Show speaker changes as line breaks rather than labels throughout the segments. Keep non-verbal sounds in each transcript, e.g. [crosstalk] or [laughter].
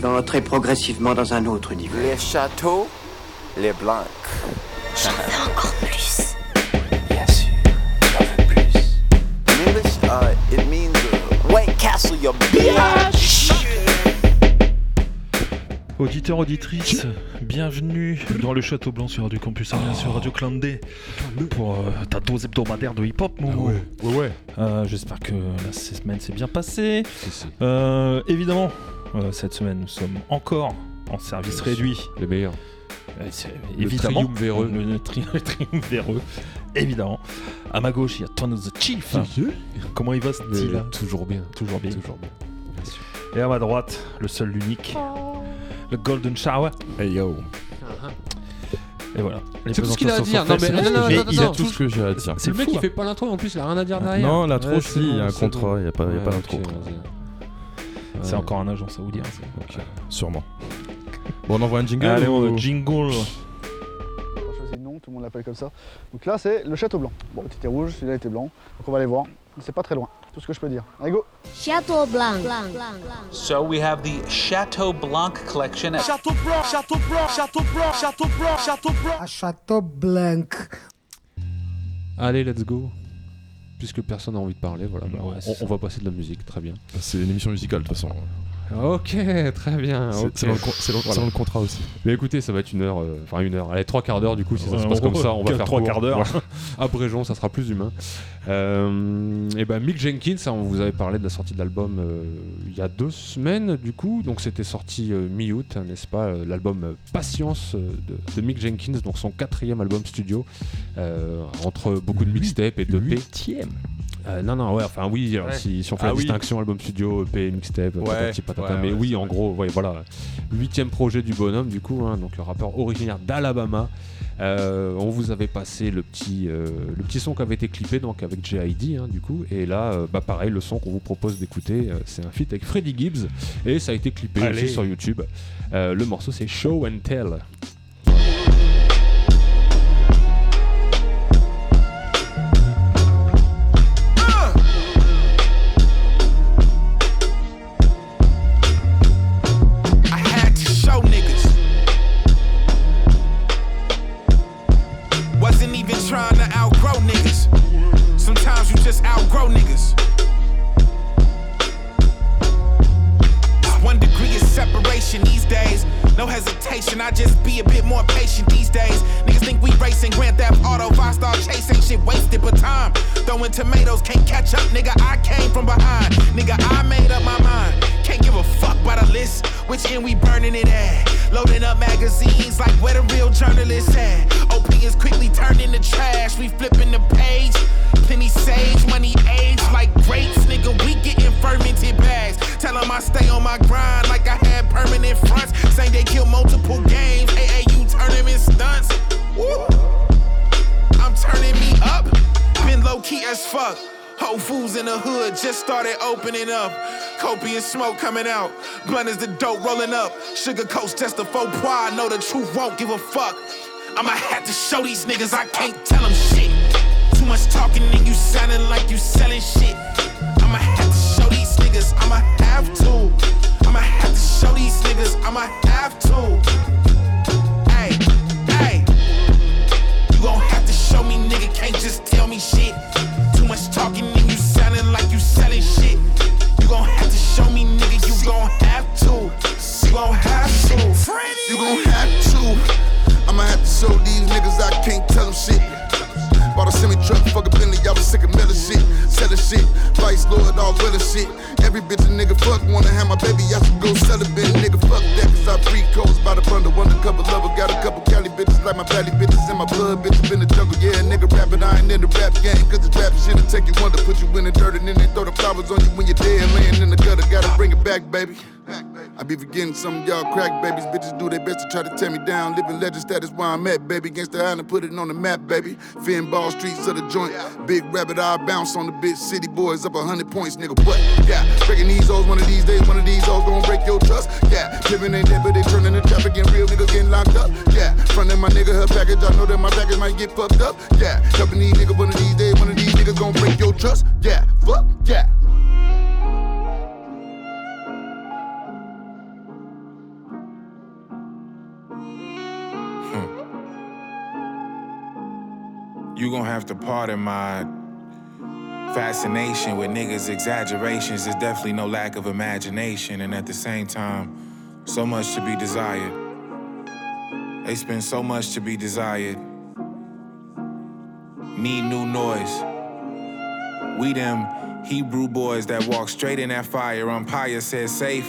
vas entrer progressivement dans un autre niveau.
Les châteaux, les blancs.
J'en veux encore plus.
Bien sûr, j'en veux plus. In English, uh, it means uh, White Castle, your bitch.
Auditeurs, auditrices, bienvenue dans le Château Blanc sur Radio Campus Amiens, sur Radio Clandé pour euh, ta dose hebdomadaire de hip-hop, Momo.
ouais, ouais.
Euh, J'espère que la semaine s'est bien passée. Euh, évidemment, euh, cette semaine, nous sommes encore en service réduit.
Les meilleurs.
Euh,
Le
évidemment,
triumvireux.
Le, le tri- [laughs] le triumvireux, évidemment. À ma gauche, il y a Tony the Chief. Comment il va ce
Mais
là
toujours bien.
Toujours bien.
Toujours bien. Bien sûr.
Et à ma droite, le seul, l'unique, le Golden Shower.
Hey yo.
Et voilà.
C'est tout ce qu'il a à dire. Non, mais
faites.
non, non,
Mais il a tout ce que j'ai à dire.
C'est
le mec
fou,
il
hein.
fait pas l'intro et en plus il a rien à dire derrière.
Non, l'intro,
Ouais,
si, il y a un contrat, il n'y a pas, il y a pas
Ouais,
d'intro.
Vas-y.
C'est encore un agent saoudien. ça.
Ok, Sûrement. Bon, on envoie un jingle
Allez,
ou-
on jingle.
On a choisi le nom, tout le monde l'appelle comme ça. Donc là, c'est le Château Blanc. Bon, était rouge, celui-là était blanc. Donc on va aller voir. C'est pas très loin, tout ce que je peux dire. Allez, go
Château Blanc.
So we have the Chateau Blanc collection. at-
Château Blanc, Château Blanc, Château Blanc, Château Blanc, Château Blanc.
Château Blanc.
Allez, let's go. Puisque personne n'a envie de parler, voilà, bah,
Ouais,
on- on, va passer de la musique, très bien.
C'est une émission musicale de toute façon.
Ok, très bien.
C'est dans, le contrat aussi.
Mais écoutez, ça va être une heure, euh, enfin une heure, allez, trois quarts d'heure du coup, si ça se passe comme ça, on va
quatre-
faire
trois quarts d'heure.
Abrégeons, [laughs] ça sera plus humain. Euh, et ben Mick Jenkins, hein, on vous avait parlé de la sortie de l'album euh, il y a deux semaines du coup, donc c'était sorti euh, mi-août, hein, n'est-ce pas, euh, l'album Patience euh, de, de Mick Jenkins, donc son quatrième album studio, euh, entre beaucoup de mixtapes et de P.
Huitième.
Euh, non, non, ouais, enfin oui,
Ouais.
si, si on fait
Ah
la
oui.
distinction album studio, EP, mixtape,
Ouais,
patati patata,
ouais,
mais
ouais,
oui,
c'est
en
vrai.
gros, ouais, voilà, huitième projet du bonhomme, du coup, hein, donc le rappeur originaire d'Alabama. Euh, on vous avait passé le petit, euh, le petit son qui avait été clippé donc avec JID, hein, du coup, et là, euh, bah pareil, le son qu'on vous propose d'écouter, euh, c'est un feat avec Freddie Gibbs, et ça a été clippé
Allez.
aussi sur YouTube. Euh, le morceau c'est Show and Tell.
Which end we burning it at? Loading up magazines like where the real journalists at. OP is quickly turned into trash. We flipping the page. Plenty sage, money age like grapes, nigga. We getting fermented bags. Tell 'em I stay on my grind like I had permanent fronts. Same they kill multiple games. AAU tournament stunts. Woo. I'm turning me up. Been low key as fuck. Whole Foods in the hood just started opening up. Copious smoke coming out. Blunt is the dope rolling up. Sugar coats just a faux pois. Know the truth won't give a fuck. I'ma have to show these niggas I can't tell them shit. Too much talking and you sounding like you selling shit. I'ma have to show these niggas. I'ma have to. I'ma have to show these niggas. I'ma have to. Hey, hey. You gon' have to show me, nigga. Can't just tell me shit. Gon' have to. You gon' have to.
I'ma have to show these niggas I can't tell them shit. Bought a semi truck, fuck a Bentley, y'all was sick of Miller shit. Selling shit, Vice Lord, all willing shit. Every bitch a nigga fuck wanna have my baby, I should go sell a bit. Nigga, fuck that, cause I free codes by the bundle. Undercover lover, got a couple Cali bitches like my valley bitches in my blood, bitches in the jungle. Yeah, nigga rapping, I ain't in the rap game, cause the rap shit'll take you wonder. Put you in the dirt and then they throw the flowers on you when you're dead, laying in the gutter. Gotta bring it back, baby. I be forgetting some of y'all crack babies. Bitches do their best to try to tear me down. Living legend status where I'm at, baby. Against the island, put it on the map, baby. Fin ball streets of the joint. Big rabbit, I bounce on the bitch. City boys up a hundred points, nigga. What? Yeah, breaking these hoes one of these days. One of these hoes gonna break your trust. Yeah, living ain't dead, but they turning the traffic and real niggas getting locked up. Yeah, frontin' my nigga her package. I know that my package might get fucked up. Yeah, helping these niggas one of these days. One of these niggas gonna break your trust. Yeah, fuck, yeah.
You gon' have to pardon my fascination with niggas' exaggerations. There's definitely no lack of imagination, and at the same time, so much to be desired. They spend so much to be desired. Need new noise. We them Hebrew boys that walk straight in that fire. Umpire says safe.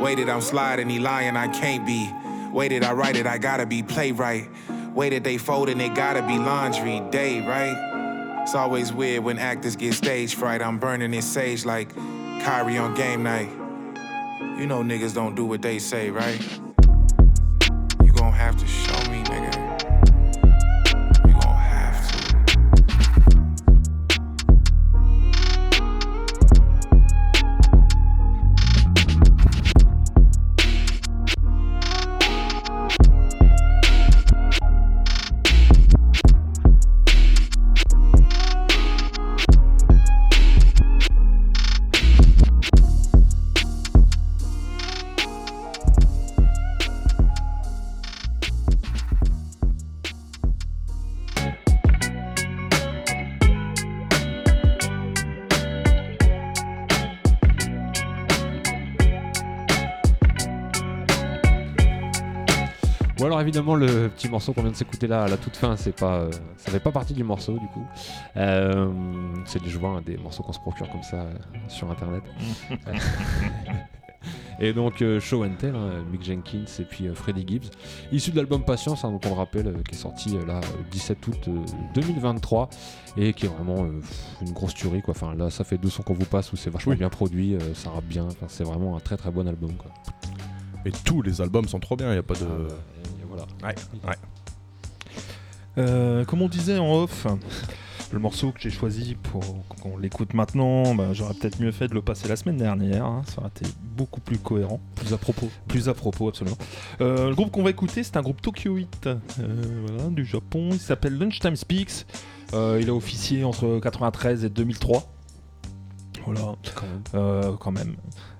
Waited, I'm sliding, he lying, I can't be. Waited, I write it, I gotta be playwright. Waited, they folding, it gotta be laundry day, right? It's always weird when actors get stage fright. I'm burning this sage like Kyrie on game night. You know niggas don't do what they say, right? You gon' have to show
évidemment le petit morceau qu'on vient de s'écouter là à la toute fin, c'est pas, euh, ça fait pas partie du morceau du coup. Euh, c'est des joints, des morceaux qu'on se procure comme ça euh, sur internet. [laughs] et donc euh, Show and Tell, hein, Mick Jenkins et puis euh, Freddie Gibbs, issu de l'album Patience, hein, dont on le rappelle, euh, qui est sorti là euh, 17 août euh, 2023 et qui est vraiment une grosse tuerie quoi. Enfin là, ça fait deux sons qu'on vous passe où c'est vachement
Oui.
bien produit, ça rappe bien. Enfin, c'est vraiment un très très bon album quoi.
Et tous les albums sont trop bien, il y a pas de.
Ah, voilà.
Ouais, ouais.
Euh, comme on disait en off, le morceau que j'ai choisi pour qu'on l'écoute maintenant, bah, j'aurais peut-être mieux fait de le passer la semaine dernière. hein, ça aurait été beaucoup plus cohérent.
Plus à propos.
Plus à propos, absolument. Euh, le groupe qu'on va écouter, c'est un groupe Tokyo 8 euh, voilà, du Japon. Il s'appelle Lunchtime Speaks. Euh, il a officié entre 93 et 2003. Voilà,
Quand même.
euh, quand même.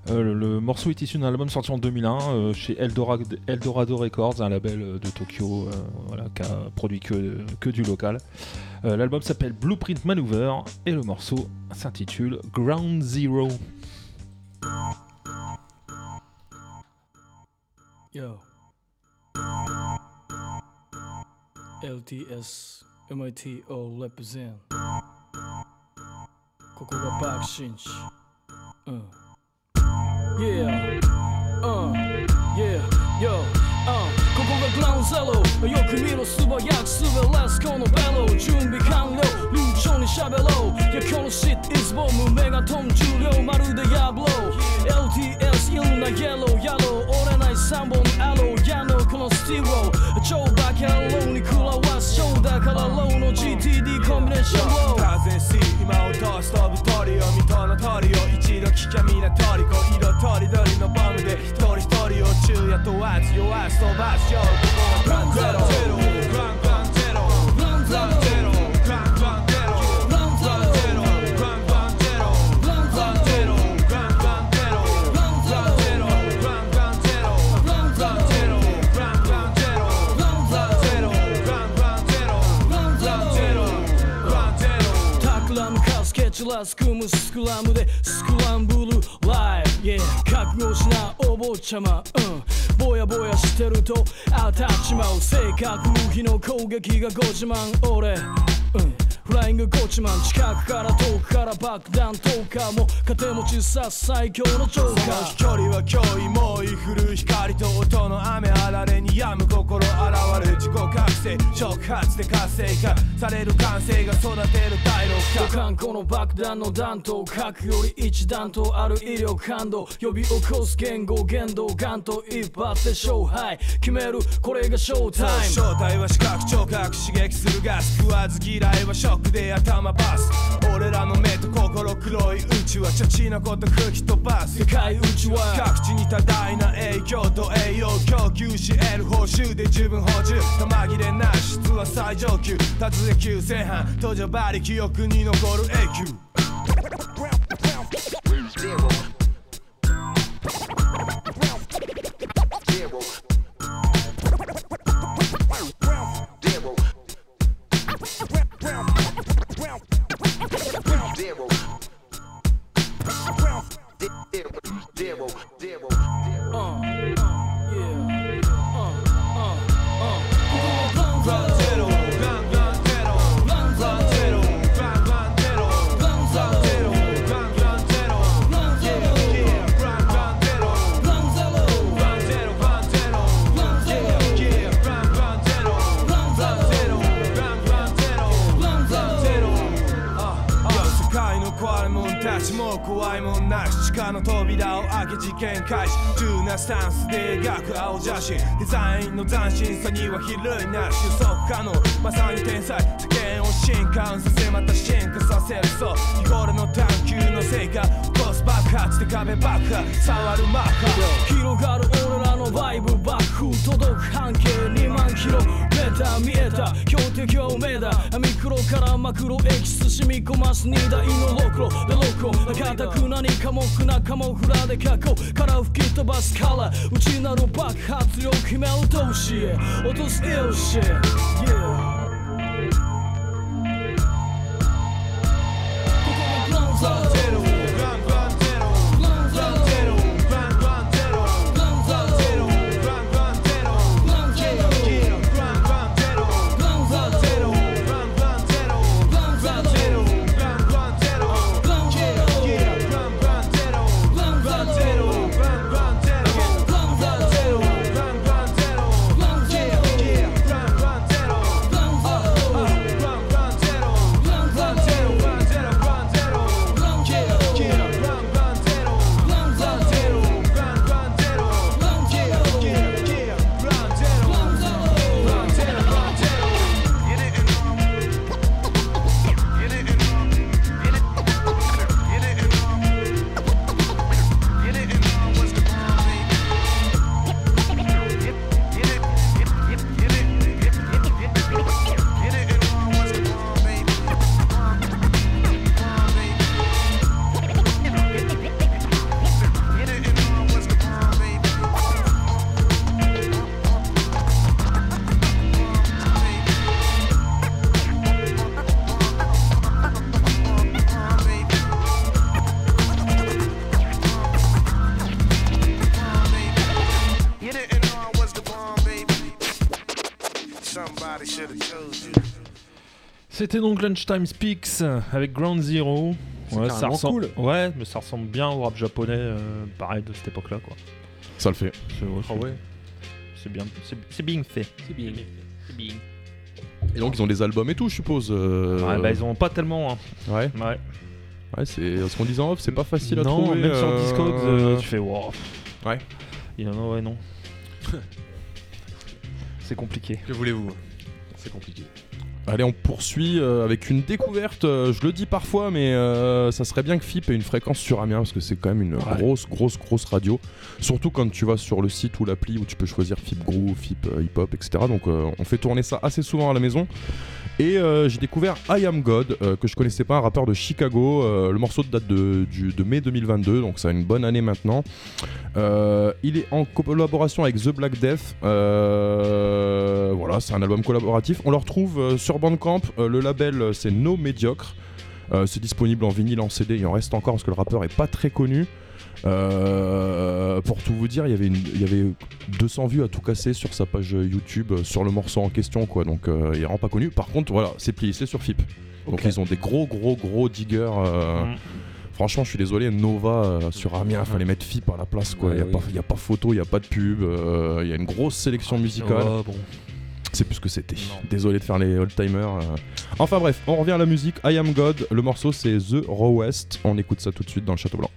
Euh, le, le morceau est issu d'un album sorti en 2001 euh, chez Eldorado, Eldorado Records, un label de Tokyo voilà, qui a produit que, que du local. L'album s'appelle Blueprint Maneuver et le morceau s'intitule Ground Zero.
Yo. LTS MIT all represent ここが爆心地うん Yeah うん Yeah Yo うんここがグラウンドゼロよく見ろ素早く滑らすこのベロ準備完了流暢に喋ろういやこの shit is bomb メガトン重量まるでヤブロー LTS いろんなイエローやろう折れない3本アローやのこのスティロー超バカ野郎に食らわす ショーだからローの GTD コンビネーション。を
風し今を通す飛ぶ鳥を水戸の鳥を一度聞きゃみんなトリコ色とりどりのボムで一人一人を昼夜問わず弱す飛ばすよ。ここはグランゼロ。グラングランゼロ
スラス組むスクラムでスクランブルライブ、yeah、覚悟しなお坊ちゃま。うん。ぼやぼやしてると当たっちまう。性格無比の攻撃がご自慢。俺。うん。フライングゴチマン近くから遠くから爆弾投下も糧持ちさ最強のジョーカー。
飛距離は脅威猛威降る。光と音の雨あられに病む心現れる自己覚醒触発で活性化される感性が育てる第六
五感この爆弾の弾頭核より一段とある威力感度。呼び起こす言語言動ガンと一発で勝敗。決める。これがショータイム
正体は視覚聴覚刺激するガス食わず嫌いはショックで頭バス。俺らの目と心黒い宇宙はチャチなこと吹き飛ばす。
世界宇宙は。
各地に多大な影響と栄養供給し得る報酬で十分補充。玉切れな質は最上級。達で急正反途上馬力記憶に残る永久。け事件開始。急なスタンスで描く青写真デザインの斬新さには比類なし。収束可能まさに天才。世間を進化させまた進化させるそう日頃の探求の成果。起こす爆発で壁爆破。触るマッハ広がるのバイブ爆風届く半径2万キロメーター見えた強敵はおめえだ。ミクロからマクロエキス染み込ます荷台のロクロでロクロ固く何かもくなカモフラで過去から吹き飛ばすから内なる爆発力決め落とし落とすエオシ
C'était donc Lunchtime Speaks avec Ground Zero. Ouais, ça ressemble...
cool.
ouais, mais ça ressemble bien au rap japonais, euh, pareil de cette époque-là, quoi.
Ça le fait.
C'est c'est-
ouais.
c'est bien, c'est c'est bien fait.
C'est bien.
C'est bien.
Et donc ils ont des albums et tout, je suppose. euh,
Ouais, bah ils en ont pas tellement. Hein.
Ouais.
Ouais.
Ouais, c'est ce qu'on disait en off, c'est pas facile à
non,
trouver.
même sur
euh,
Discogs, euh, tu fais wow.
Ouais.
Il y en a, ouais, non. [laughs] c'est compliqué.
Que voulez-vous? C'est compliqué.
Allez, on poursuit euh, avec une découverte. euh, je le dis parfois, mais euh, ça serait bien que FIP ait une fréquence sur Amiens parce que c'est quand même une grosse, grosse, grosse radio. Surtout quand tu vas sur le site ou l'appli où tu peux choisir FIP Groove, FIP Hip Hop, etc. Donc on fait tourner ça assez souvent à la maison. Et euh, j'ai découvert I Am God, euh, que je connaissais pas, un rappeur de Chicago. Euh, le morceau date de, mai 2022, donc ça a une bonne année maintenant. Il est en collaboration avec The Black Death. Voilà, c'est un album collaboratif. On le retrouve sur Bandcamp. Le label, c'est No Mediocre. C'est disponible en vinyle, en CD. Il en reste encore parce que le rappeur est pas très connu. Euh, pour tout vous dire, il y avait une- il y avait 200 vues à tout casser sur sa page YouTube euh, sur le morceau en question, quoi. Donc euh, il est vraiment pas connu. Par contre, voilà, c'est plié, c'est sur FIP. Donc ils ont des gros, gros, gros diggers. euh,
Mm.
Franchement, je suis désolé, Nova euh, sur Amiens, fallait mettre FIP à la place, quoi. Il
Ouais,
n'y a,
oui.
pas- y a pas photo, il n'y a pas de pub, euh, il y a une grosse sélection musicale.
Bon.
C'est plus ce que c'était. Désolé de faire les old-timers. euh. Enfin bref, on revient à la musique. I Am God, le morceau c'est The Raw West. On écoute ça tout de suite dans le Château Blanc.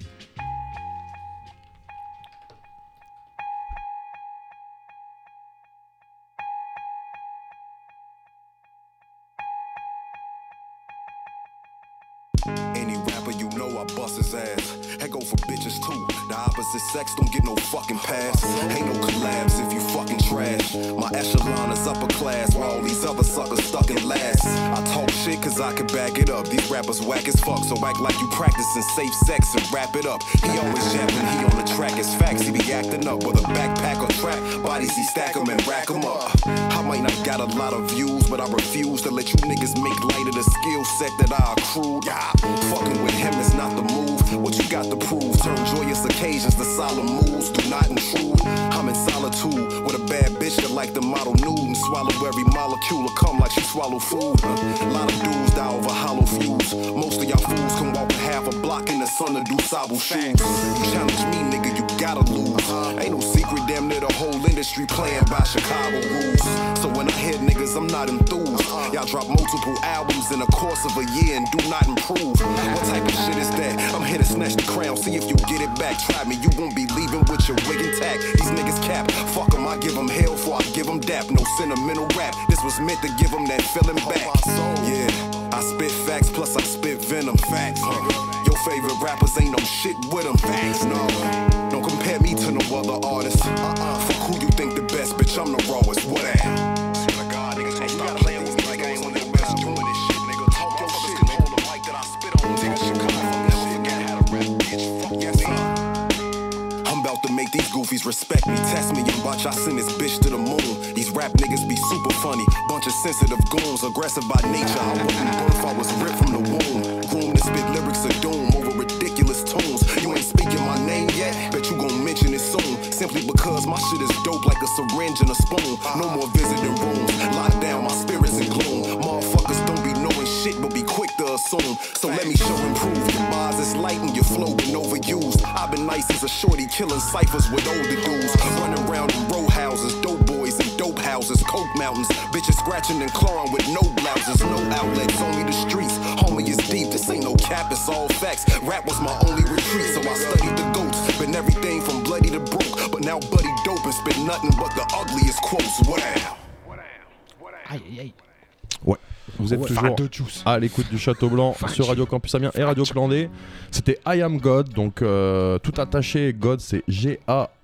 Rappers whack as fuck, so act like you practicing safe sex and wrap it up. He always yapping, he on the track, it's facts, he be acting up with a backpack or trap. Bodies he stack 'em and rack 'em up. I might not got a lot of views, but I refuse to let you niggas make light of the skill set that I accrued. Yeah, fucking with him is not the move. What you got to prove? Turn joyous occasions to solemn moves. Do not intrude. I'm in solitude bad bitch that like the model nude and swallow every molecule of come like she swallow food. A lot of dudes die over hollow fuse. Most of y'all fools can walk a half a block in the sun to do sable shoes. Challenge me, nigga, you gotta lose. Ain't no secret, damn near the whole industry playing by Chicago rules. So when I hear niggas, I'm not enthused. Y'all drop multiple albums in the course of a year and do not improve. What type of shit is that? I'm here to snatch the crown, see if you get it back. Try me, you won't be leaving with your wig intact. These niggas cap, fuck fuck 'em, I give give 'em hell for I give give 'em dap. No sentimental rap, this was meant to give give 'em that feeling back. Yeah, I spit facts, plus I spit venom. Facts, Your favorite rappers ain't no shit with 'em. Facts, no. Don't compare me to no other artist. Uh-uh. Fuck who you think the best, bitch, I'm the rawest. What to make these goofies respect me, test me, and watch I send this bitch to the moon. These rap niggas be super funny, bunch of sensitive goons, aggressive by nature. I wasn't birth, I was ripped from the womb. Groomed to spit lyrics of doom Because my shit is dope like a syringe and a spoon. No more visiting rooms, lock down my spirits in gloom. Motherfuckers don't be knowing shit, but be quick to assume. So let me show and prove. Your bars is light and your flow been overused. I've been nice as a shorty killing ciphers with older dudes. Running around in row houses, dope boys dope houses, coke mountains. Bitches scratching and clawing with no blouses, no outlets, only the streets. Homie is deep, this ain't no cap, it's all facts. Rap was my only retreat, so I studied the goats. Been everything from bloody to broke, but now buddy dope and spit nothing but the ugliest quotes. Wow.
Aïe, aïe, aïe.
Ouais. Vous êtes
Ouais.
toujours à l'écoute du Château Blanc sur Radio Campus Amiens et Radio Clandé. C'était I Am God, donc euh, tout attaché. God, c'est G-A-W-D.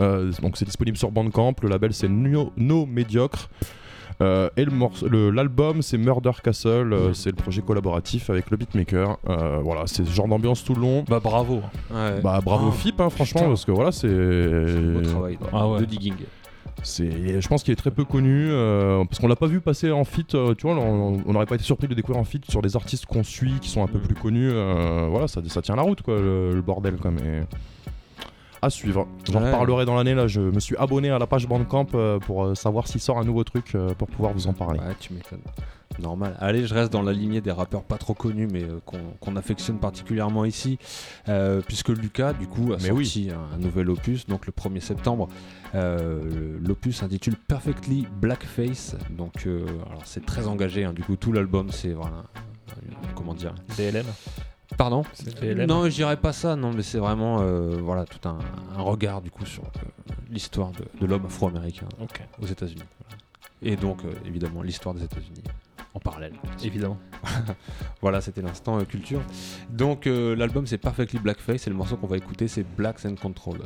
Euh, donc c'est disponible sur Bandcamp. Le label, c'est No, no Mediocre. Euh, et le morceau- le- l'album, c'est Murder Castle. euh, c'est le projet collaboratif avec le beatmaker. Euh, voilà, c'est ce genre d'ambiance tout le long.
Bah bravo.
Ouais.
Bah bravo
Oh,
FIP, hein, franchement,
putain.
parce que voilà, c'est.
Beau travail
Ah ouais.
de digging.
C'est, je pense qu'il est très peu connu euh, parce qu'on l'a pas vu passer en feat. euh, tu vois, on n'aurait pas été surpris de le découvrir en feat sur des artistes qu'on suit, qui sont un peu
Mm.
plus connus. euh, voilà, ça, ça tient la route, quoi, le, le bordel, quoi. Mais à suivre. J'en
Ouais.
reparlerai dans l'année. Là, je me suis abonné à la page Bandcamp euh, pour euh, savoir s'il sort un nouveau truc euh, pour pouvoir vous en parler.
Ouais, tu m'étonnes. Normal. Allez, je reste dans la lignée des rappeurs pas trop connus, mais qu'on qu'on affectionne particulièrement ici, puisque Lucas, du coup, a
Mais
sorti un, un nouvel opus, donc le 1er septembre. L'opus s'intitule Perfectly Blackface, donc alors c'est très engagé. hein, du coup, tout l'album, c'est voilà, comment dire,
BLM.
Pardon. Non, je dirais pas ça. Non, mais c'est vraiment euh, voilà tout un, un regard du coup sur euh, l'histoire de, de l'homme afro-américain aux États-Unis. Et donc euh, évidemment l'histoire des États-Unis en parallèle.
Évidemment. [laughs]
Voilà, c'était l'instant euh, culture. Donc euh, l'album c'est Perfectly Blackface et le morceau qu'on va écouter c'est Blacks and Control.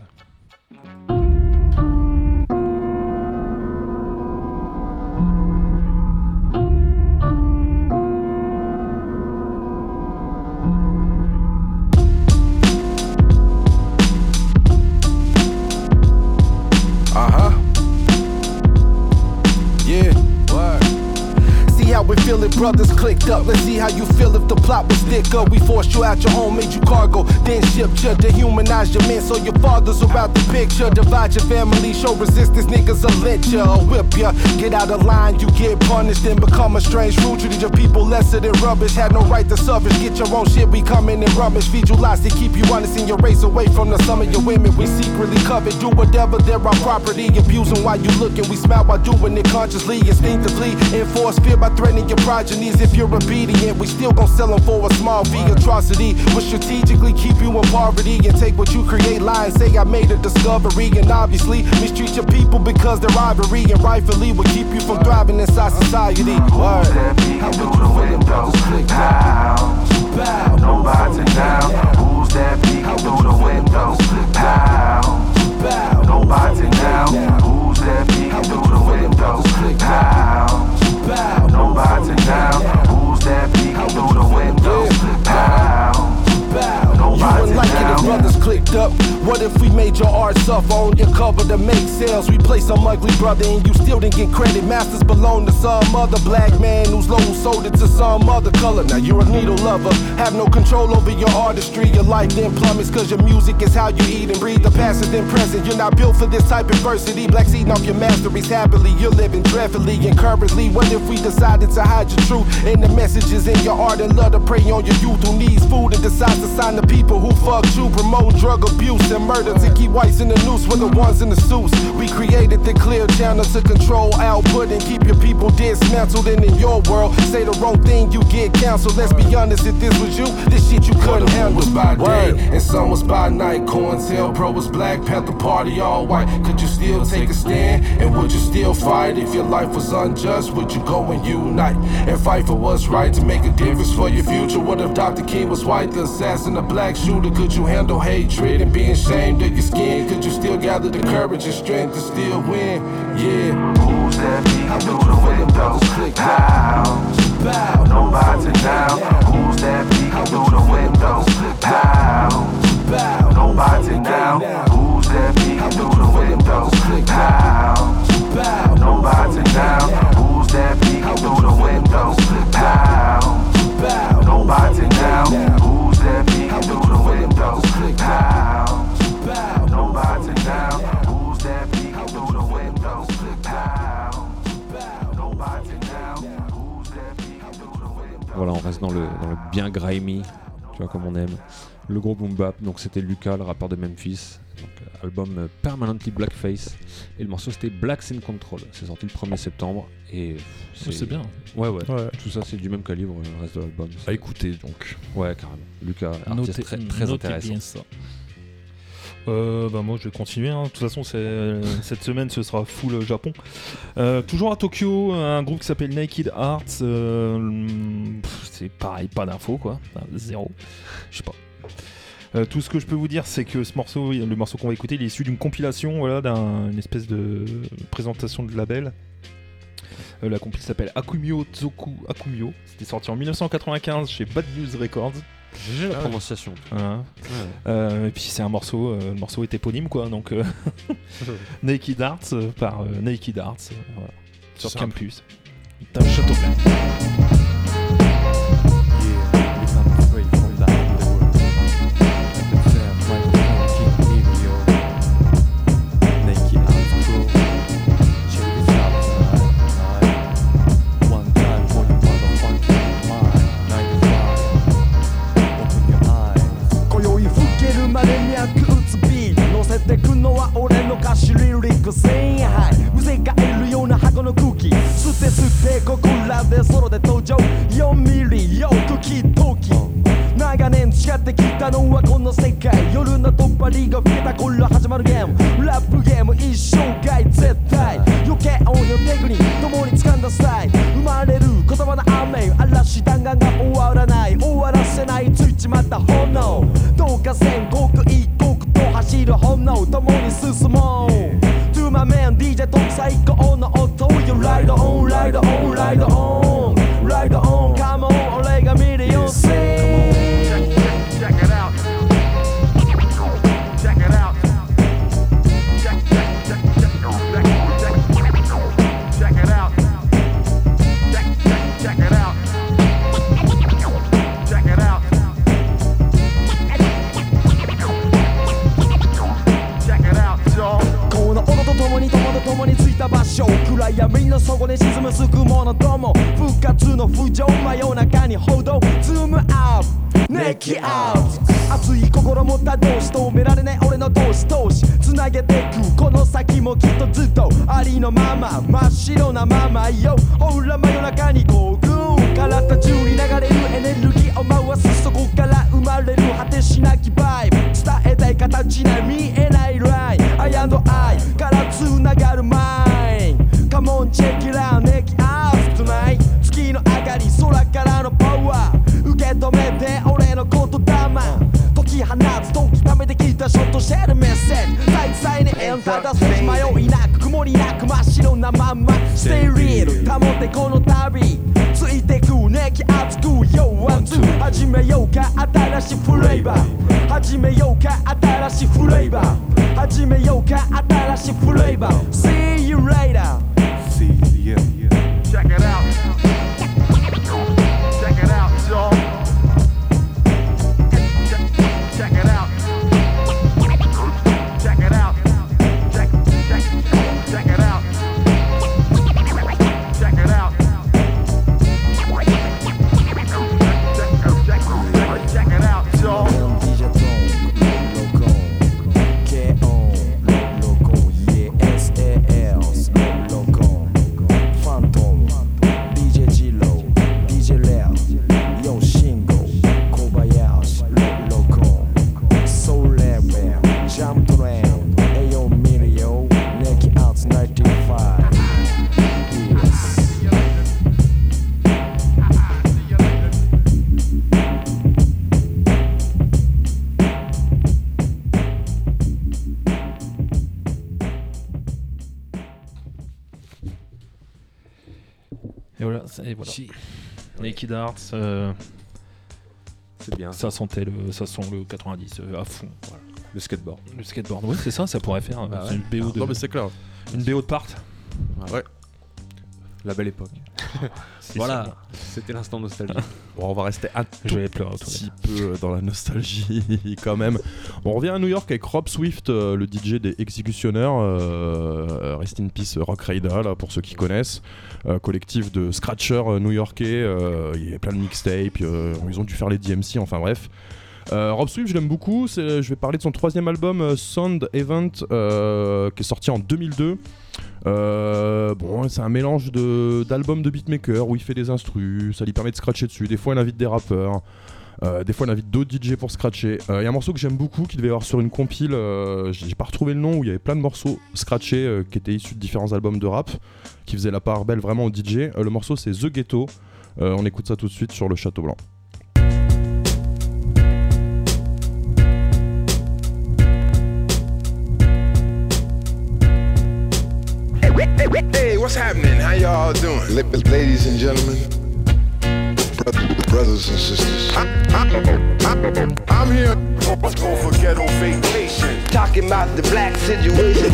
Brothers clicked up. Let's see how you feel if the plot was thick up. We forced you out your home, made you cargo, then shipped you, dehumanized your men so your fathers are out the picture. Divide your family, show resistance, niggas will lynch ya or whip ya. Get out of line, you get punished, then become a strange fruit. Treated your people lesser than rubbish, had no right to service. Get your own shit, we coming in and rubbish. Feed you lies to keep you honest in your race away from the some of your women. We secretly covet, do whatever, they're our property. Abusing while you looking, we smile while doing it consciously, instinctively. Enforce fear by threatening your question if you're obedient, we still gon' sell them for a small fee atrocity. We'll strategically keep you in poverty and take what you create, lie and say I made a discovery. And obviously, mistreat your people because they're ivory and rightfully will keep you from thriving inside society. Word. How would you feel about this click? Bow. Nobody. Who's that peeking through the windows? Bow.
Nobody now. Who's that peeking through the by to
now. Who's that peeking through the window?
Nobody down.
suffer on your cover to make sales. We play some ugly brother and you still didn't get credit. Masters belong to some other black man who's low sold it to some other color. Now you're a needle lover, have no control over your artistry. Your life then plummets cause your music is how you eat and breathe. The past is then present. You're not built for this type of adversity. Blacks eating off your masteries happily. You're living dreadfully and currently. What if we decided to hide your truth and the messages in your art and love to prey on your youth who needs food and decides to sign the people who fuck you, promote drug abuse and murder to keep whites in the noose with the ones in the suits. We created the clear channel to control output and keep your people dismantled. And in your world, say the wrong thing, you get canceled. Let's be honest, if this was you, this shit you couldn't handle.
was by day and some was by night. COINTELPRO was Black Panther Party all white. Could you still take a stand? And would you still fight if your life was unjust? Would you go and unite and fight for what's right to make a difference for your future? What if Dr. King was white, the assassin, a black shooter? Could you handle hatred and being ashamed of your skin? Could you still gather the courage and strength to still win? Yeah. Who's that peeking through the window? Pow. Nobody down. Who's that peeking through the window? Pow. Nobody down. Who's that peeking through the window? Pow. Nobody down. Who's that through the window? Pow.
Voilà, on reste dans le, dans le bien grimy, tu vois, comme on aime. Le gros boom bap, donc c'était Lucas, le rappeur de Memphis. Donc, album euh, Permanently Blackface. Et le morceau c'était Blacks in Control. C'est sorti le 1er septembre. Et
c'est bien.
Ouais, ouais,
Ouais.
Tout ça, c'est du même calibre, euh, le reste de l'album.
À écouter donc.
Ouais, carrément. Lucas, artiste
Notez-
très, très
notez
intéressant.
bien ça. Euh, bah moi je vais continuer, hein. de toute façon c'est- cette semaine ce sera full euh, Japon. Euh, toujours à Tokyo, un groupe qui s'appelle Naked Arts, euh, c'est pareil, pas d'infos quoi, zéro, je sais pas. Euh, tout ce que je peux vous dire c'est que ce morceau, le morceau qu'on va écouter, il est issu d'une compilation, voilà, d'une espèce de présentation de label. Euh, la compil s'appelle Akumio Zoku Akumio, c'était sorti en 1995 chez Bad News Records.
GG la prononciation. Ouais.
Euh, et puis c'est un morceau, euh, le morceau est éponyme quoi, donc euh, [laughs] Naked Arts par Naked Arts, voilà. sur
Simple.
Campus. T'as le château
共に友と共に着いた場所暗闇の底に沈むすくものども復活の浮上真夜中に報道ズームアップネキアウト熱い心もたどし止められない俺の同志同士つなげてくこの先もきっとずっとありのまま真っ白なままよ。ほら真夜中に行軍体中に流れるエネルギーを回すそこから生まれる果てしなきバイブ。伝えたい形な見えない。Come on check it out ネキアウト tonight 月の明かり空からのパワー受け止めて俺の言霊解き放つ時ためてきたショットシェルメッセージ大際にエンタータス迷いなく曇りなく真っ白なまんま Stay real 保てこの旅ついてくね熱熱く Yo one two 始めようか新しいフレーバー始めようか新しいフレーバー始めようか新しいフレーバー See you later
See you
Check it out
Naked Arts, euh,
C'est bien.
ça sentait le, ça sent le 90 euh, à fond. Voilà.
Le skateboard.
Le skateboard, oui, c'est ça, ça pourrait faire.
Bah ouais.
une BO de.
Non, mais c'est clair.
Une BO de part.
Ouais.
La belle époque. [laughs] Voilà, c'était l'instant nostalgie. [laughs]
Bon, on va rester un
Je vais pleurer autour
petit peu dans la nostalgie [laughs] quand même. On revient à New York avec Rob Swift, euh, le DJ des Executioners, euh, Rest in Peace Rock Raider, là, pour ceux qui connaissent. Euh, collectif de scratchers new-yorkais, euh, il y a plein de mixtapes, euh, ils ont dû faire les DMC, enfin bref. Euh, Rob Swift, je l'aime beaucoup. Je vais parler de son troisième album, euh, Sound Event, euh, qui est sorti en 2002. Euh, bon, c'est un mélange d'albums de, beatmaker où il fait des instrus, ça lui permet de scratcher dessus. Des fois, il invite des rappeurs. euh, des fois, il invite d'autres DJ pour scratcher. Euh, Il y a un morceau que j'aime beaucoup qui devait y avoir sur une compile. J'ai pas retrouvé le nom où il y avait plein de morceaux scratchés qui étaient issus de différents albums de rap qui faisaient la part belle vraiment au DJ. Le morceau, c'est The Ghetto. On écoute ça tout de suite sur le Château Blanc.
Y'all doing? Ladies and gentlemen, bro- brothers and sisters. I'm here for ghetto vacation.
Talking about the black situation.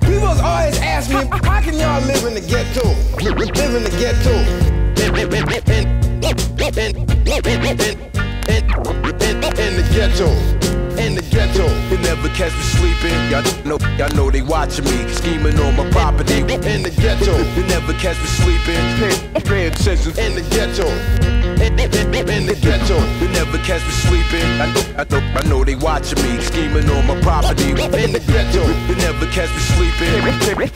People always ask me, how can y'all live in the ghetto? Live in the ghetto. In the ghetto in the ghetto.
They never catch me sleeping. Y'all know, y'all know they watching me, scheming on my property.
In the ghetto,
they never catch me sleeping.
Pay, attention. In the ghetto.
In the ghetto, they never catch me sleeping. I know, I know, I know they watching me, scheming on my property.
In the ghetto,
they never catch me sleeping.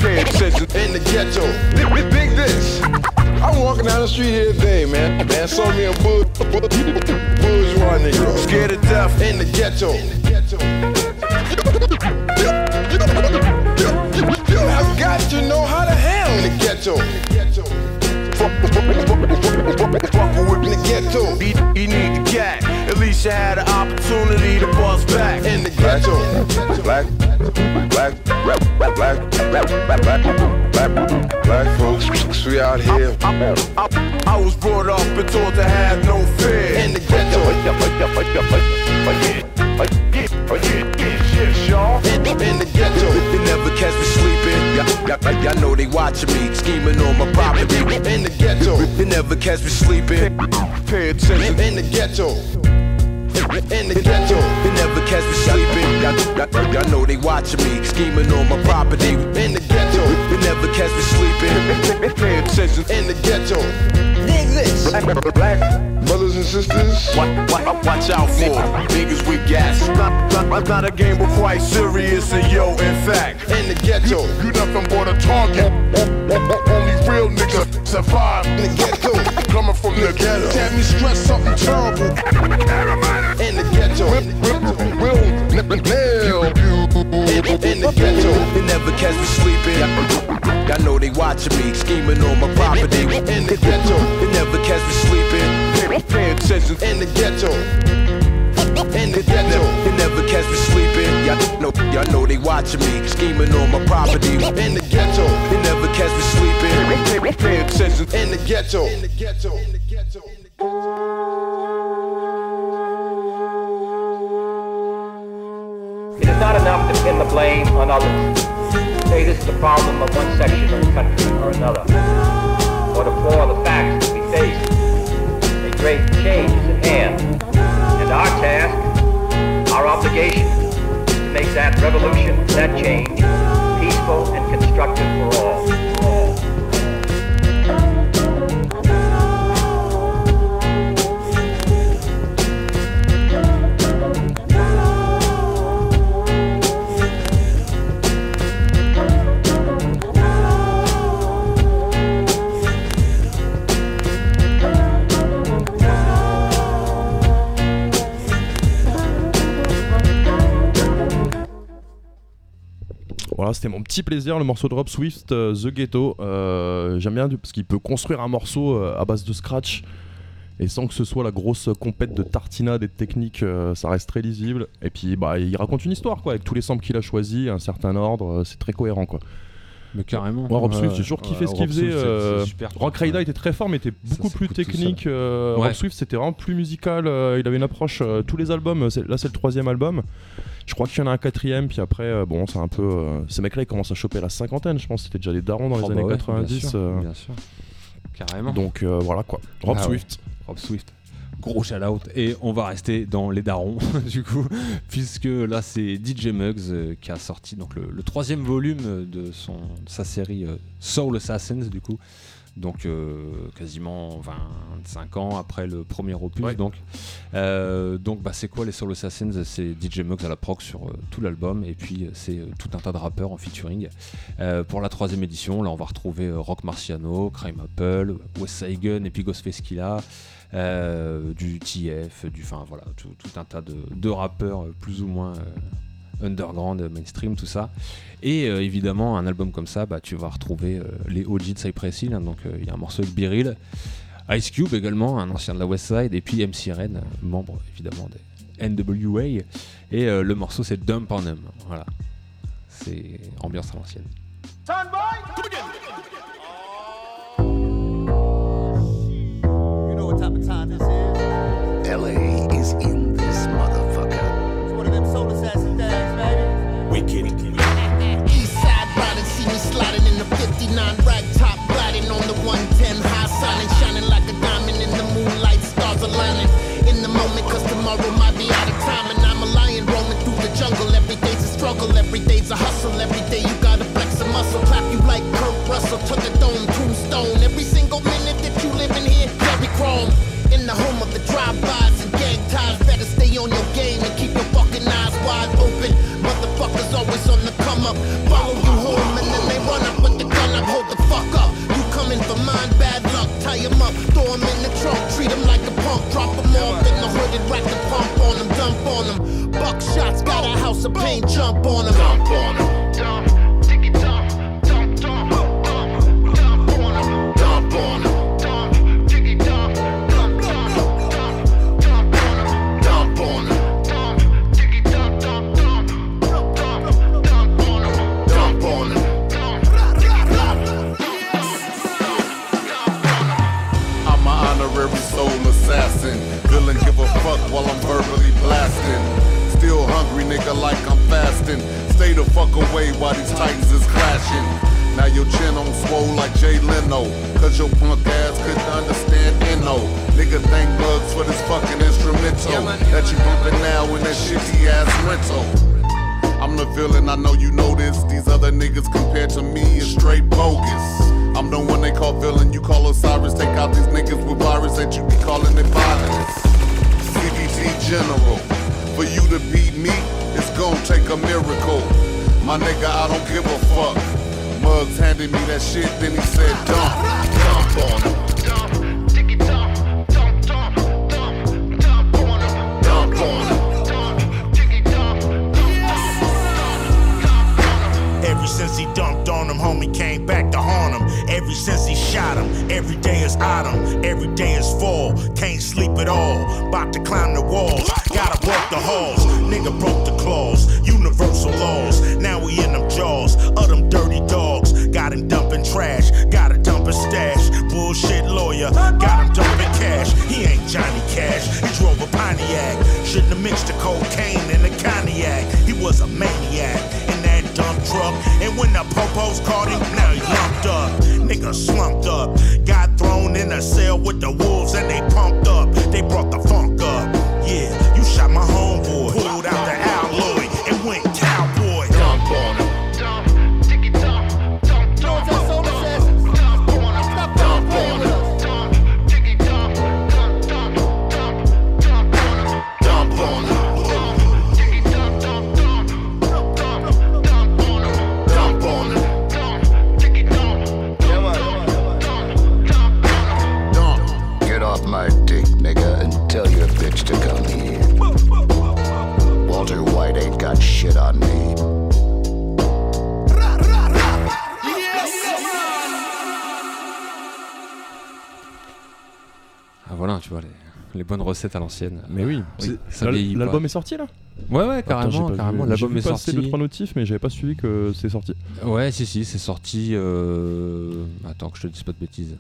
Pay attention. In the ghetto, big this. I'm walking down the street here today, man. Man, saw me a bourgeois nigga. Scared bull, death in the ghetto. bull, bull, ghetto. You have got to know how to handle the ghetto. Fuck with the ghetto.
He, he need the cat. At least you had an opportunity to bust back.
In the ghetto.
Black, black, black, black, black, black, black, black folks, we out here.
I, I was brought up and taught to have no fear.
In the ghetto.
In, the ghetto, you never catch me sleeping. Y'all, know they watching me, scheming on my property.
In the ghetto.
You never catch me sleeping.
Pay attention. In the ghetto.
In the ghetto, they never catch me sleeping. Y'all, know they watching me, scheming on my property.
In the ghetto.
they never catch me sleeping.
Pay attention. In the ghetto.
Dig this.
Black and sisters.
Watch, watch, watch out for niggas with gas. Not, not, not a game, but quite serious. And yo, in fact,
In the ghetto.
You nothing but a target. Only real niggas survive.
In the ghetto.
Coming from the ghetto.
Had me stress something terrible. In the ghetto.
Nail you.
In the ghetto.
You never catch me sleeping. Y'all know they watching me, scheming on my property.
In the ghetto.
You never catch me sleeping.
Pay attention. In the ghetto. In the ghetto.
You never catch me sleeping. Y'all know, y'all know they watching me, scheming on my property.
In the ghetto.
You never catch me sleeping.
Pay attention. In the ghetto. In the ghetto. In the ghetto.
It is not enough to pin the blame on others. Say this is the problem of one section of the country or another. Or to floor the facts great change is at hand. And our task, our obligation, is to make that revolution, that change, peaceful and constructive for all.
Voilà, c'était mon petit plaisir, le morceau de Rob Swift, euh, The Ghetto. Euh, J'aime bien parce qu'il peut construire un morceau euh, à base de scratch et sans que ce soit la grosse compète de tartinade et de ça reste très lisible. Et puis bah, il raconte une histoire quoi, avec tous les samples qu'il a choisis, un certain ordre, c'est très cohérent quoi.
Mais carrément.
Moi, Rob Swift, j'ai toujours kiffé ce qu'il faisait. Euh. Rock Raida était très fort, mais était beaucoup plus technique. euh. Rob Swift, c'était vraiment plus musical. euh, il avait une approche. tous les albums, c'est- là, c'est le troisième album. Je crois qu'il y en a un quatrième, puis après, euh, bon, c'est un peu. euh, ces mecs-là, ils commencent à choper la cinquantaine, je pense. C'était déjà des darons dans les
Oh, bah
années
ouais,
90.
Bien sûr,
euh,
bien sûr. Carrément.
Donc euh, voilà quoi. Rob
Ah ouais.
Swift.
Rob Swift. Gros shout out. Et on va rester dans les darons, [laughs] du coup, puisque là c'est DJ Muggs euh, qui a sorti donc le, le troisième volume de, son, de sa série euh, Soul Assassins, du coup. Donc euh, quasiment 25 ans après le premier opus. Donc, Euh, donc bah, c'est quoi les Soul Assassins? C'est DJ Muggs à la proc sur euh, tout l'album et puis c'est tout un tas de rappeurs en featuring. Pour la troisième édition, là on va retrouver Rock Marciano, Crime Apple, West Saigon et puis Ghostface Killah, euh, du TF, du, enfin voilà, tout, un tas de, rappeurs euh, plus ou moins euh, underground, mainstream, tout ça. Et euh, évidemment, un album comme ça, bah, tu vas retrouver euh, les OG de Cypress hein, donc euh, il y a un morceau avec Beryl, Ice Cube également, un ancien de la West Side, et puis MC Ren, euh, membre évidemment des NWA. Et euh, le morceau c'est Dump on 'em. Voilà. C'est ambiance à l'ancienne.
Type of time this is? LA is in this motherfucker. It's one of them soul assassin things, baby. Wicked. [laughs]
East side riding, see me sliding in the 59 rag top, riding on the 110 high signing, shining like a diamond in the moonlight, stars aligning. In the moment, cause tomorrow might be out of time, and I'm a lion roaming through the jungle. Every day's a struggle, every day's a hustle, every day you gotta flex a muscle, clap you like Kurt Russell to the dome, tombstone. Every single the home of the drive-bys and gang ties, better stay on your game and keep your fucking eyes wide open. Motherfuckers always on the come up, follow you home and then they run up with the gun up. Hold the fuck up, you coming for mine, bad luck. Tie him up, throw him in the trunk, treat him like a punk, Drop him off in the hood and rack the pump on 'em, dump on 'em. Buck shots, got a house of pain, jump on 'em. Dump on 'em.
dumped on him, homie came back to haunt him. Every since he shot him, every day is autumn, every day is fall. Can't sleep at all, about to climb the walls, gotta walk the halls. Nigga broke the claws, universal laws. Now we in them jaws of them dirty dogs. Got him dumping trash, got him dumping stash. Bullshit lawyer, got him dumping cash. He ain't Johnny Cash, he drove a Pontiac. Shouldn't have mixed the cocaine and the cognac. He was a maniac when the popos caught him, now he lumped up. Nigga slumped up. Got thrown in a cell with the wolves and they pumped up. They brought the funk up.
Les, bonnes recettes à l'ancienne.
Mais oui. L'album est sorti là
Ouais, ouais,
Attends, j'ai
carrément,
pas
carrément.
vu-
L'album
j'ai
est sorti.
deux trois notifs, mais j'avais pas suivi que c'est sorti.
Ouais, si, si, c'est sorti. euh, Attends, que je te dise pas de bêtises.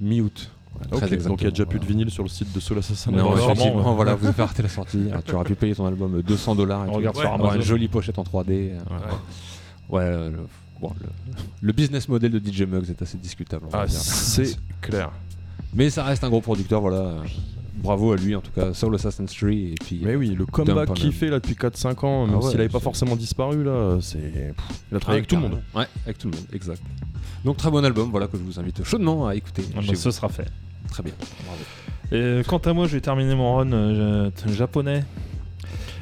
Mi-août.
Donc il y a déjà plus de vinyle sur le site de Soul Assassin.
Non,
Vraiment,
effectivement, voilà, vous avez [laughs] arrêté la sortie. Ah, tu aurais pu payer ton album 200 dollars.
Regarde sur
Avoir
Amazon.
une jolie pochette en 3D. euh, Ouais, le, bon, le, le business model de DJ Muggs est assez discutable. on va
Ah,
dire.
c'est clair.
Mais ça reste un gros producteur, voilà. Bravo à lui en tout cas, Soul Assassin's 3 et puis.
Mais oui, le
Dump
comeback qu'il fait là depuis 4-5 ans, même
Ah ouais,
s'il avait pas forcément disparu là, c'est. Il a travaillé avec tout le monde.
Ouais, avec tout le monde, exact. Donc très bon album, voilà que je vous invite chaudement à écouter.
Ah bah, ce sera fait.
Très bien, bravo.
Et quant à moi, je vais terminer mon run euh, japonais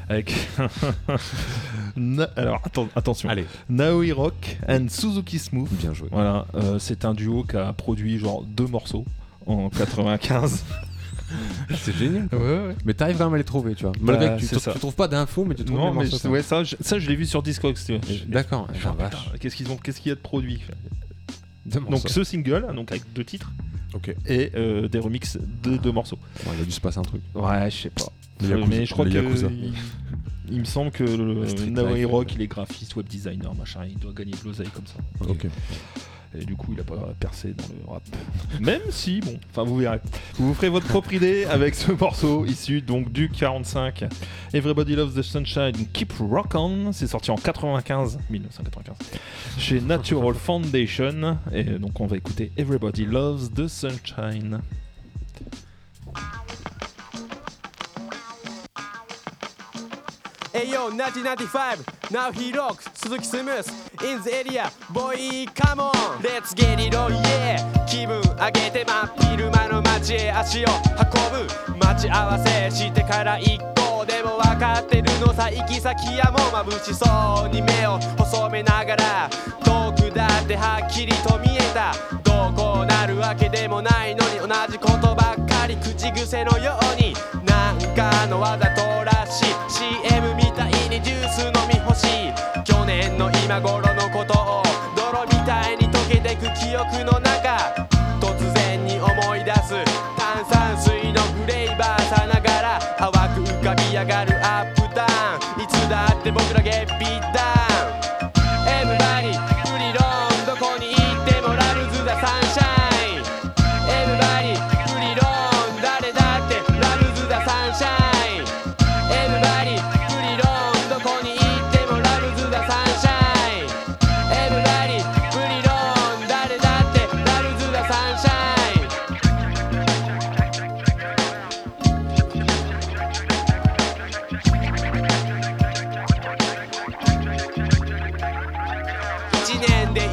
avec. [laughs] Na- Alors atten- attention.
Allez.
Naoi Rock and Suzuki Smooth.
Bien joué.
Voilà, euh, c'est un duo qui a produit genre deux morceaux en 95. [laughs] [laughs]
C'est génial. quoi.
Ouais, ouais.
Mais t'arrives quand même à les trouver, tu vois. Malgré
Bah,
que tu, tu trouves pas d'infos, mais tu trouves
Non, mais je- ouais, ça, je, ça, je l'ai vu sur Discogs. tu vois.
D'accord, ah.
Qu'est-ce qu'ils ont, qu'est-ce qu'il y a de produit Donc ce single, donc avec deux titres, et euh, des remixes de deux morceaux.
Il a dû se passer un truc.
Ouais, je sais pas.
Yakuza-
mais je crois que il, il me semble que le Rock, il est graphiste, web designer, machin, il doit gagner de l'oseille comme ça.
Ok.
Et du coup, il a pas percé dans le rap. [laughs] Même si, bon, enfin vous verrez. Vous vous ferez votre propre idée avec ce morceau issu donc du 45. Everybody Loves the Sunshine, Keep Rock On. C'est sorti en 95, 1995, chez Natural Foundation. Et donc on va écouter Everybody Loves the Sunshine.
Hey yo, 1995, now he rocks, Suzuki Smooth, in the area, boy, come on, let's get it on, yeah. 気分上げて真っ昼間の街へ足を運ぶ。待ち合わせしてから一行。でも分かってるのさ行き先やも眩しそう。に目を細めながら。遠くだってはっきりと見えた。どうこうなるわけでもないのに同じことばっかり口癖のようになんかのわざとらしい。CM みたいにジュース飲み干し去年の今頃のことを泥みたいに溶けてく記憶の中。突然に思い出す。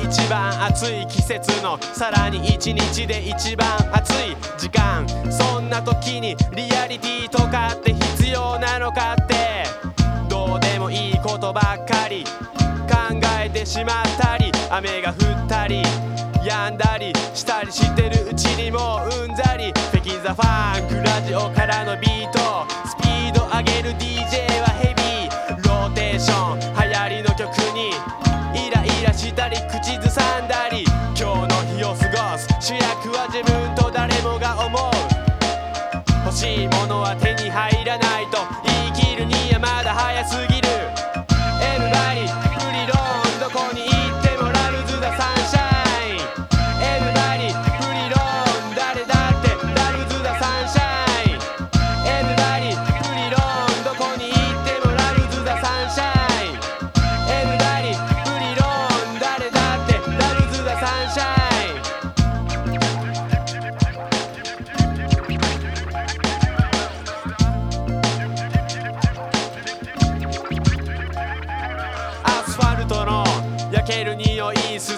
一番暑い季節のさらに一日で一番暑い時間。そんな時にリアリティとかって必要なのかって。どうでもいいことばっかり。考えてしまったり雨が降ったり止んだりしたりしてるうちにもううんざり。フェキザファンクラジオからのビート。スピード上げる DJ はヘだり口ずさんだり今日の日を過ごす主役は自分と誰もが思う。欲しいものは手に入らないと言い切るにはまだ早すぎる。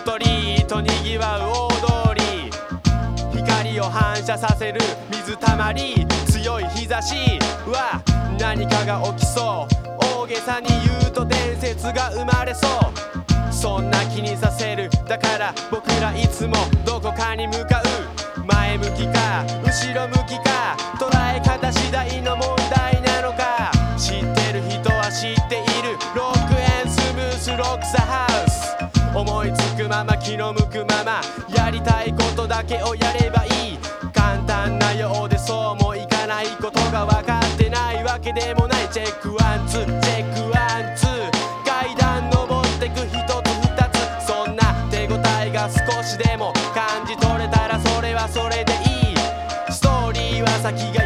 ストリートにぎわう大通り。光を反射させる水たまり強い日差し。は何かが起きそう。大げさに言うと伝説が生まれそう。そんな気にさせる。だから僕らいつもどこかに向かう。前向きか後ろ向きか。まま気の向くままやりたいことだけをやればいい簡単なようでそうもいかないことが分かってないわけでもないチェックワンツーチェックワンツー階段登ってく一つ二つそんな手応えが少しでも感じ取れたらそれはそれでいいストーリーは先が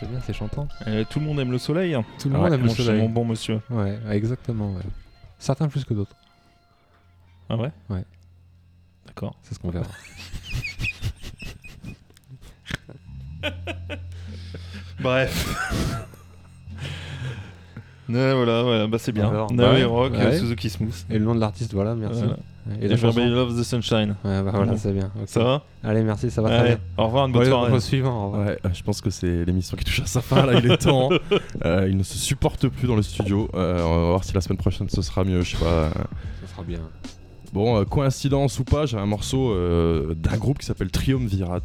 C'est bien, c'est chantant.
Euh, tout le monde aime le soleil.
Tout le monde aime le soleil.
Mon bon monsieur.
Ouais, ouais, exactement. ouais. Certains plus que d'autres.
Ah ouais?
Ouais.
D'accord.
C'est ce qu'on verra. [laughs]
Bref. Ouais, voilà, voilà, bah c'est bien.
Alors,
Now
ouais,
we Rock,
ouais.
euh, Suzuki Smooth.
Et le nom de l'artiste, voilà, merci.
Voilà.
Et la
Everybody loves the sunshine.
Ouais, bah voilà, c'est bien. ok.
Ça va
Allez, merci, ça va
Allez,
très bien.
Au revoir, une bonne
Ouais,
soirée.
Au suivant, au revoir.
Ouais, euh, je pense que c'est l'émission qui touche à sa fin là, il est temps. [laughs] Euh, il ne se supporte plus dans le studio. Euh, on va voir si la semaine prochaine ce sera mieux, je sais pas.
Ça sera bien.
Bon, euh, coïncidence ou pas, j'ai un morceau euh, d'un groupe qui s'appelle Triumvirat.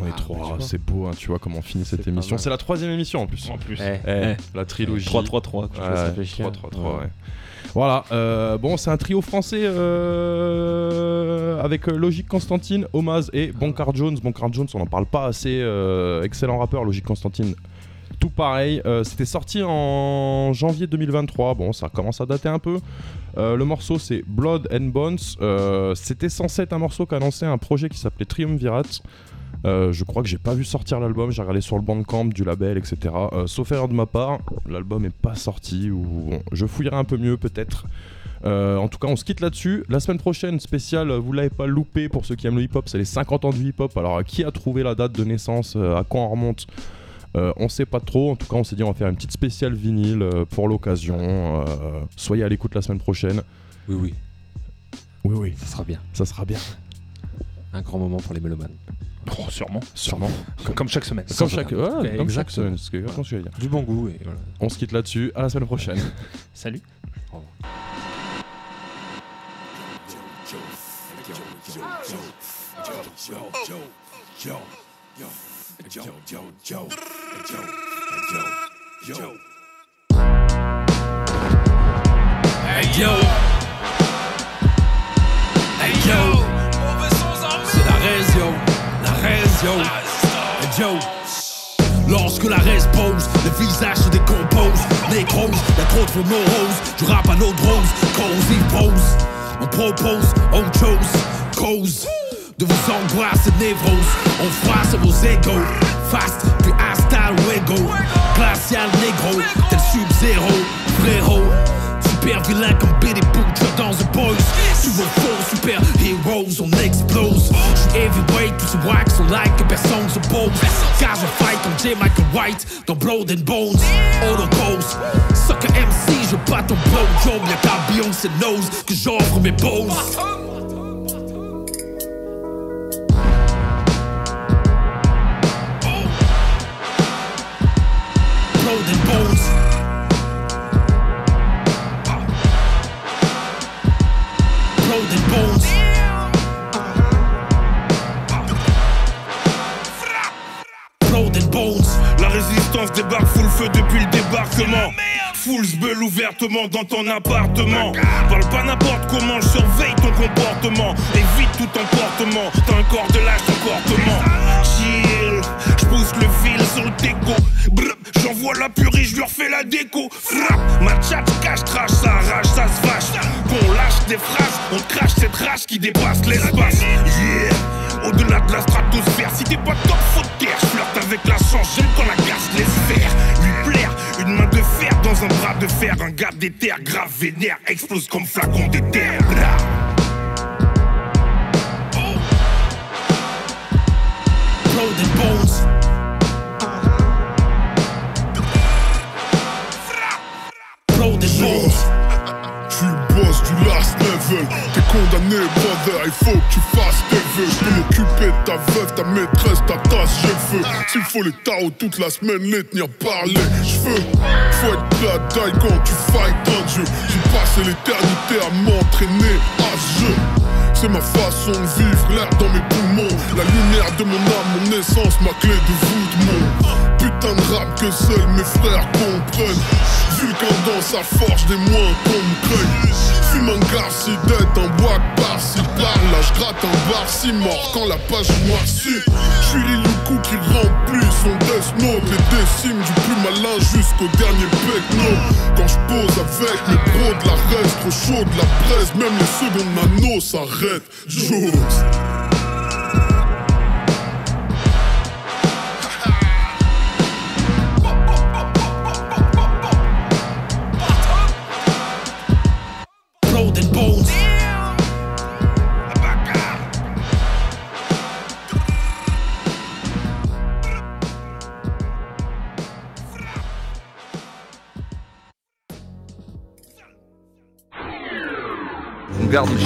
On est
Ah,
trois, c'est beau, hein, tu vois comment on finit cette émission. C'est la troisième émission en plus.
En plus.
Eh.
La trilogie.
3-3-3, quoi.
Ouais,
Ça fait chier.
3-3-3,
Ouais.
ouais. Voilà, euh, bon, c'est un trio français euh, avec euh, Logique Constantine, Omaz et Bonkar Jones. Bonkar Jones, on n'en parle pas assez. euh, excellent rappeur, Logique Constantine. Tout pareil, euh, c'était sorti en janvier 2023. Bon, ça commence à dater un peu. Euh, le morceau, c'est Blood and Bones. Euh, c'était censé être un morceau qui annonçait un projet qui s'appelait Triumvirat. Euh, je crois que j'ai pas vu sortir l'album, j'ai regardé sur le bandcamp du label, etc. Euh, sauf erreur de ma part, l'album est pas sorti ou bon, je fouillerai un peu mieux peut-être. Euh, en tout cas, on se quitte là-dessus. La semaine prochaine, spéciale, vous l'avez pas loupé pour ceux qui aiment le hip-hop, c'est les 50 ans du hip-hop. Alors, qui a trouvé la date de naissance À quand on remonte Euh, On sait pas trop. En tout cas, on s'est dit on va faire une petite spéciale vinyle euh, pour l'occasion. Euh, soyez à l'écoute la semaine prochaine.
Oui, oui.
Oui, oui.
Ça sera bien.
Ça sera bien.
Un grand moment pour les mélomanes.
Oh, sûrement.
Sûrement.
Comme, comme chaque semaine.
Comme chaque, ouais, comme chaque semaine, que je veux dire.
Du bon goût et voilà.
On se quitte là-dessus. À la semaine prochaine. [laughs]
Salut.
Hey yo Hey yo C'est la raison La Hey yo. Lorsque la reste pose, le visage se décompose Nécrose, y'a trop de moroses Je rappe à nos drones, cause ils posent On propose, on chose, cause De vos angoisses et névroses. On froisse vos égaux Fast, puis hostile ou égo Glacial négro, tel sub-zéro. Frérot Super vilain comme Billy Butcher dans The Boys. Sous vos faux super heroes on J'suis wax like best songs of both. Guys will fight on J Michael White, the broken bones, all the goals.
Sucker MCs, you're about to blow. Yo, me, I got Beyonce nose, cause you're from me, bones.
Débarque full feu depuis le débarquement. Full bulle ouvertement dans ton appartement. Parle pas n'importe comment, je surveille ton comportement. Évite tout emportement. T'as un corps de lâche comportement. Chill, je pousse le fil sur le déco. J'envoie la purée, je leur fais la déco. Frappe, ma chat cache, trash, ça arrache, ça se fâche. Qu'on lâche des phrases, on crache cette rage qui dépasse l'espace. Yeah, au-delà de la stratosphère, si t'es pas top, faut te taire. Je flirte avec la chance, j'aime quand la garce laisse faire. Lui plaire, une main de fer dans un bras de fer. Un gars d'éther grave vénère, explose comme flacon d'éther.
Des
T'es condamné, brother, il faut que tu fasses tes vœux. Je peux m'occuper de ta veuve, ta maîtresse, ta tasse, le feu. S'il faut les tarots toute la semaine, les tenir par les cheveux. Faut être la taille quand tu fight un dieu. J'ai passé l'éternité à m'entraîner à ce jeu. C'est ma façon de vivre, l'air dans mes poumons. La lumière de mon âme, mon essence, ma clé de voûte, mon putain de rap que seuls mes frères comprennent. Vulcain dans sa forge, des moins qu'on me craigne. Fume un garci d'être un bois par-ci par-là. Je gratte un bar si mort quand la page moisit. Je suis qui remplit son death note. Les décimes du plus malin jusqu'au dernier pecno. Quand je pose avec mes bros de la reste, trop chaud de la presse, même les secondes nano s'arrêtent. Jules.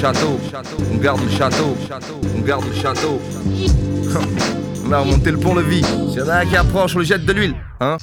Château, on garde le château, on garde le château. [laughs] On a remonté le pont-levis. S'il y a un qui approche, on le jette de l'huile, hein